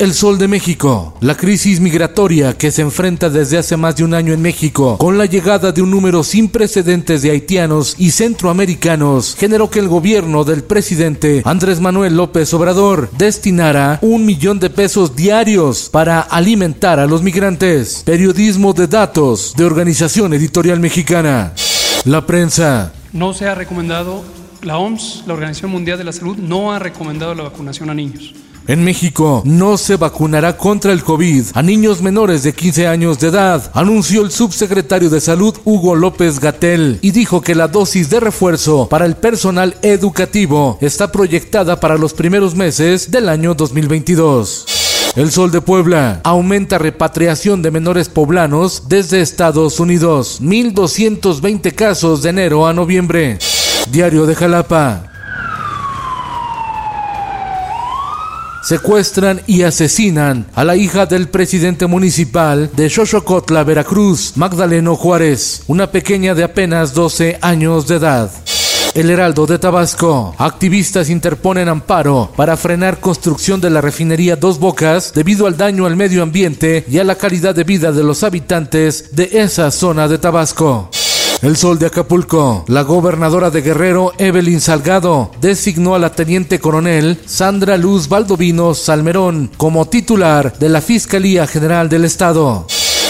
El Sol de México. La crisis migratoria que se enfrenta desde hace más de un año en México, con la llegada de un número sin precedentes de haitianos y centroamericanos, generó que el gobierno del presidente Andrés Manuel López Obrador destinara un millón de pesos diarios para alimentar a los migrantes. Periodismo de datos de Organización Editorial Mexicana. La prensa. No se ha recomendado, la OMS, la Organización Mundial de la Salud, no ha recomendado la vacunación a niños. En México no se vacunará contra el COVID a niños menores de 15 años de edad, anunció el subsecretario de Salud Hugo López Gatel y dijo que la dosis de refuerzo para el personal educativo está proyectada para los primeros meses del año 2022. El Sol de Puebla aumenta repatriación de menores poblanos desde Estados Unidos. 1.220 casos de enero a noviembre. Diario de Jalapa. Secuestran y asesinan a la hija del presidente municipal de Xochocotla, Veracruz, Magdaleno Juárez, una pequeña de apenas 12 años de edad. El Heraldo de Tabasco. Activistas interponen amparo para frenar construcción de la refinería Dos Bocas debido al daño al medio ambiente y a la calidad de vida de los habitantes de esa zona de Tabasco. El Sol de Acapulco. La gobernadora de Guerrero, Evelyn Salgado, designó a la teniente coronel Sandra Luz Baldovino Salmerón como titular de la Fiscalía General del Estado.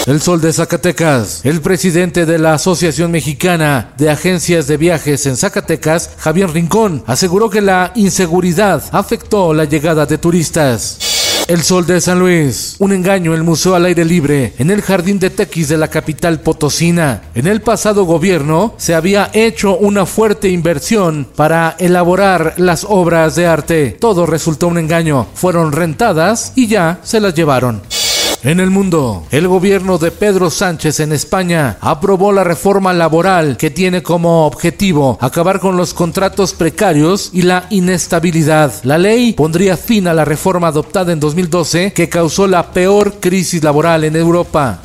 El Sol de Zacatecas. El presidente de la Asociación Mexicana de Agencias de Viajes en Zacatecas, Javier Rincón, aseguró que la inseguridad afectó la llegada de turistas. El Sol de San Luis. Un engaño el museo al aire libre en el jardín de Tequis de la capital potosina. En el pasado gobierno se había hecho una fuerte inversión para elaborar las obras de arte. Todo resultó un engaño. Fueron rentadas y ya se las llevaron. En el mundo, el gobierno de Pedro Sánchez en España aprobó la reforma laboral que tiene como objetivo acabar con los contratos precarios y la inestabilidad. La ley pondría fin a la reforma adoptada en 2012 que causó la peor crisis laboral en Europa.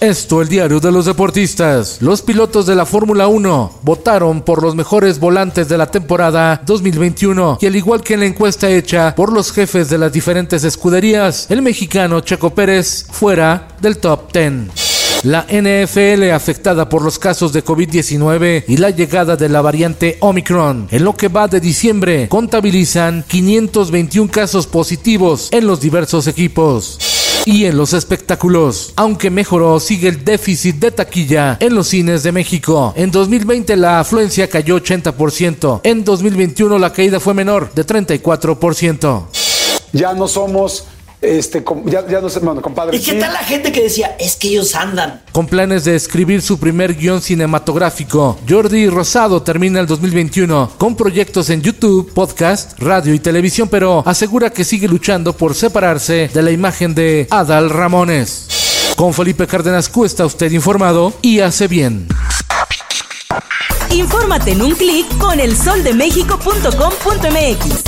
Esto, el diario de los deportistas. Los pilotos de la Fórmula 1 votaron por los mejores volantes de la temporada 2021 y al igual que en la encuesta hecha por los jefes de las diferentes escuderías, el mexicano Checo Pérez fuera del top 10. La NFL afectada por los casos de COVID-19 y la llegada de la variante Omicron. En lo que va de diciembre, contabilizan 521 casos positivos en los diversos equipos. Y en los espectáculos, aunque mejoró, sigue el déficit de taquilla en los cines de México. En 2020 la afluencia cayó 80%, en 2021 la caída fue menor, de 34%. Ya no somos este, ya, ya no sé, bueno, compadre. ¿Y qué sí. tal la gente que decía, es que ellos andan? Con planes de escribir su primer guion cinematográfico, Jordi Rosado termina el 2021 con proyectos en YouTube, podcast, radio y televisión, pero asegura que sigue luchando por separarse de la imagen de Adal Ramones. Con Felipe Cárdenas Q está usted informado y hace bien. Infórmate en un clic con elsoldemexico.com.mx.